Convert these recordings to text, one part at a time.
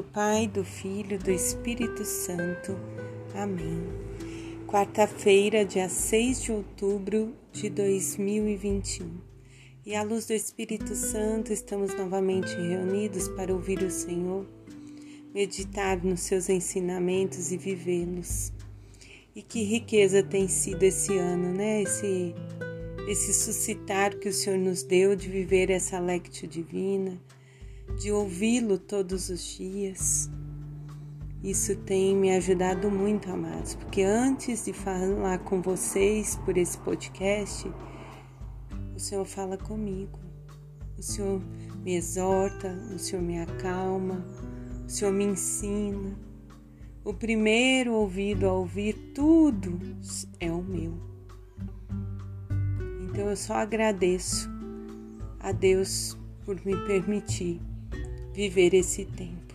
do Pai, do Filho, do Espírito Santo. Amém. Quarta-feira, dia 6 de outubro de 2021. E à luz do Espírito Santo, estamos novamente reunidos para ouvir o Senhor, meditar nos seus ensinamentos e vivê-los. E que riqueza tem sido esse ano, né? Esse, esse suscitar que o Senhor nos deu de viver essa lectio divina de ouvi-lo todos os dias. Isso tem me ajudado muito, amados, porque antes de falar com vocês por esse podcast, o Senhor fala comigo. O Senhor me exorta, o Senhor me acalma, o Senhor me ensina. O primeiro ouvido a ouvir tudo é o meu. Então eu só agradeço a Deus por me permitir viver esse tempo.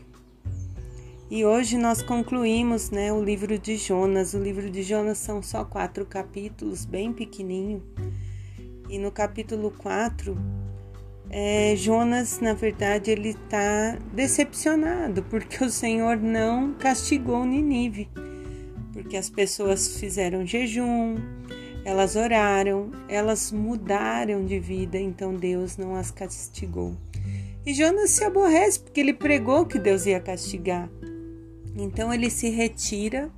E hoje nós concluímos né, o livro de Jonas. O livro de Jonas são só quatro capítulos, bem pequenininho. E no capítulo 4, é, Jonas, na verdade, ele está decepcionado porque o Senhor não castigou Ninive. Porque as pessoas fizeram jejum, elas oraram, elas mudaram de vida, então Deus não as castigou. E Jonas se aborrece porque ele pregou que Deus ia castigar. Então ele se retira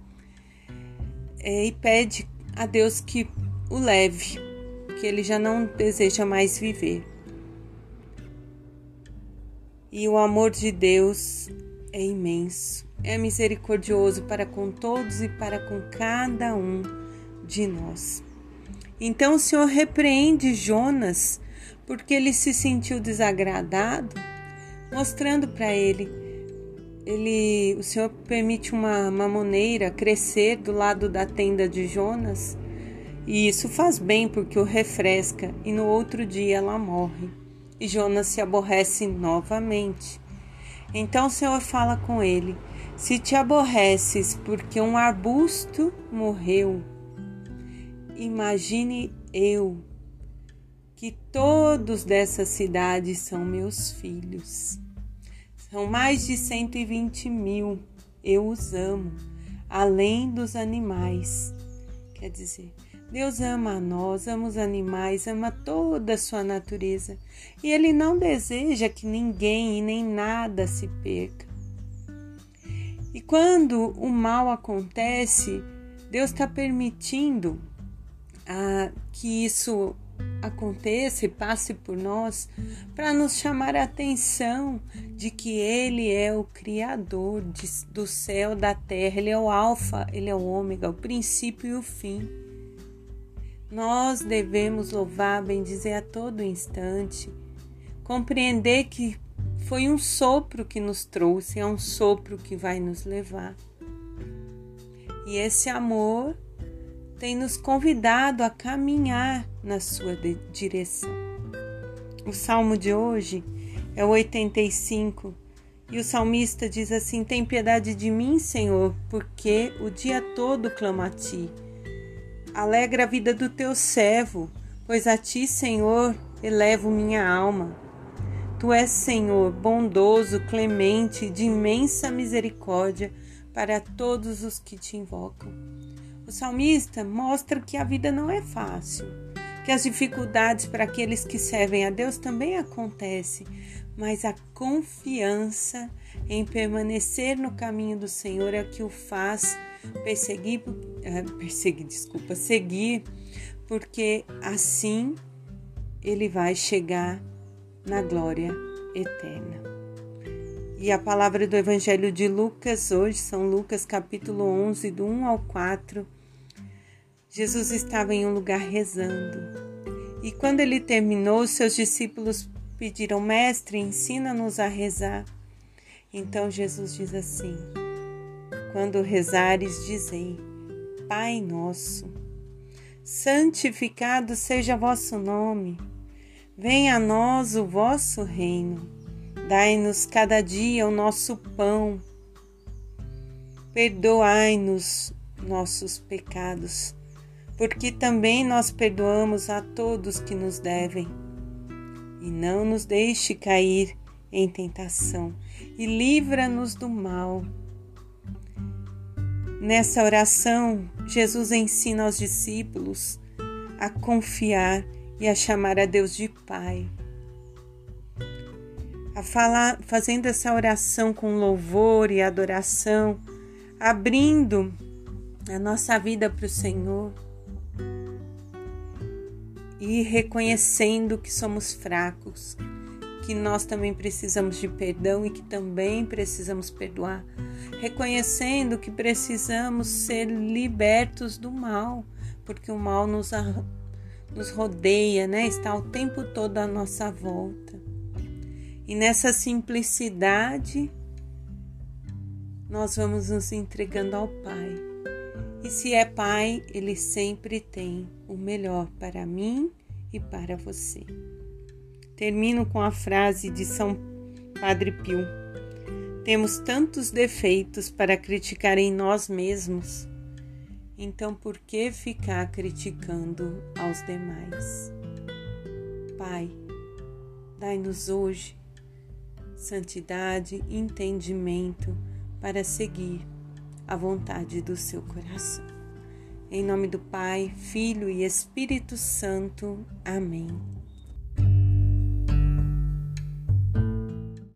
é, e pede a Deus que o leve, que ele já não deseja mais viver. E o amor de Deus é imenso, é misericordioso para com todos e para com cada um de nós. Então o Senhor repreende Jonas porque ele se sentiu desagradado, mostrando para ele, ele, o Senhor permite uma mamoneira crescer do lado da tenda de Jonas, e isso faz bem porque o refresca, e no outro dia ela morre. E Jonas se aborrece novamente. Então o Senhor fala com ele: Se te aborreces porque um arbusto morreu, imagine eu que todos dessa cidade são meus filhos. São mais de 120 mil. Eu os amo, além dos animais. Quer dizer, Deus ama a nós, ama os animais, ama toda a sua natureza. E Ele não deseja que ninguém e nem nada se perca. E quando o mal acontece, Deus está permitindo ah, que isso aconteça e passe por nós para nos chamar a atenção de que Ele é o Criador de, do céu, da terra, Ele é o Alfa, Ele é o Ômega, o princípio e o fim. Nós devemos louvar, bendizer a todo instante, compreender que foi um sopro que nos trouxe, é um sopro que vai nos levar. E esse amor tem nos convidado a caminhar na sua direção. O salmo de hoje é o 85 e o salmista diz assim: Tem piedade de mim, Senhor, porque o dia todo clamo a ti. Alegra a vida do teu servo, pois a ti, Senhor, elevo minha alma. Tu és, Senhor, bondoso, clemente, de imensa misericórdia para todos os que te invocam. O salmista mostra que a vida não é fácil, que as dificuldades para aqueles que servem a Deus também acontecem, mas a confiança em permanecer no caminho do Senhor é que o faz perseguir, é, perseguir, desculpa, seguir, porque assim ele vai chegar na glória eterna. E a palavra do Evangelho de Lucas hoje são Lucas capítulo 11, do 1 ao 4 Jesus estava em um lugar rezando. E quando ele terminou, seus discípulos pediram: Mestre, ensina-nos a rezar. Então Jesus diz assim: Quando rezares, dizei: Pai nosso, santificado seja vosso nome. Venha a nós o vosso reino. Dai-nos cada dia o nosso pão. Perdoai-nos nossos pecados porque também nós perdoamos a todos que nos devem. E não nos deixe cair em tentação, e livra-nos do mal. Nessa oração, Jesus ensina aos discípulos a confiar e a chamar a Deus de Pai. A falar, fazendo essa oração com louvor e adoração, abrindo a nossa vida para o Senhor e reconhecendo que somos fracos, que nós também precisamos de perdão e que também precisamos perdoar, reconhecendo que precisamos ser libertos do mal, porque o mal nos, nos rodeia, né? Está o tempo todo à nossa volta. E nessa simplicidade, nós vamos nos entregando ao Pai. E se é Pai, Ele sempre tem o melhor para mim e para você. Termino com a frase de São Padre Pio: Temos tantos defeitos para criticar em nós mesmos, então por que ficar criticando aos demais? Pai, dai-nos hoje santidade e entendimento para seguir a vontade do seu coração. Em nome do Pai, Filho e Espírito Santo. Amém.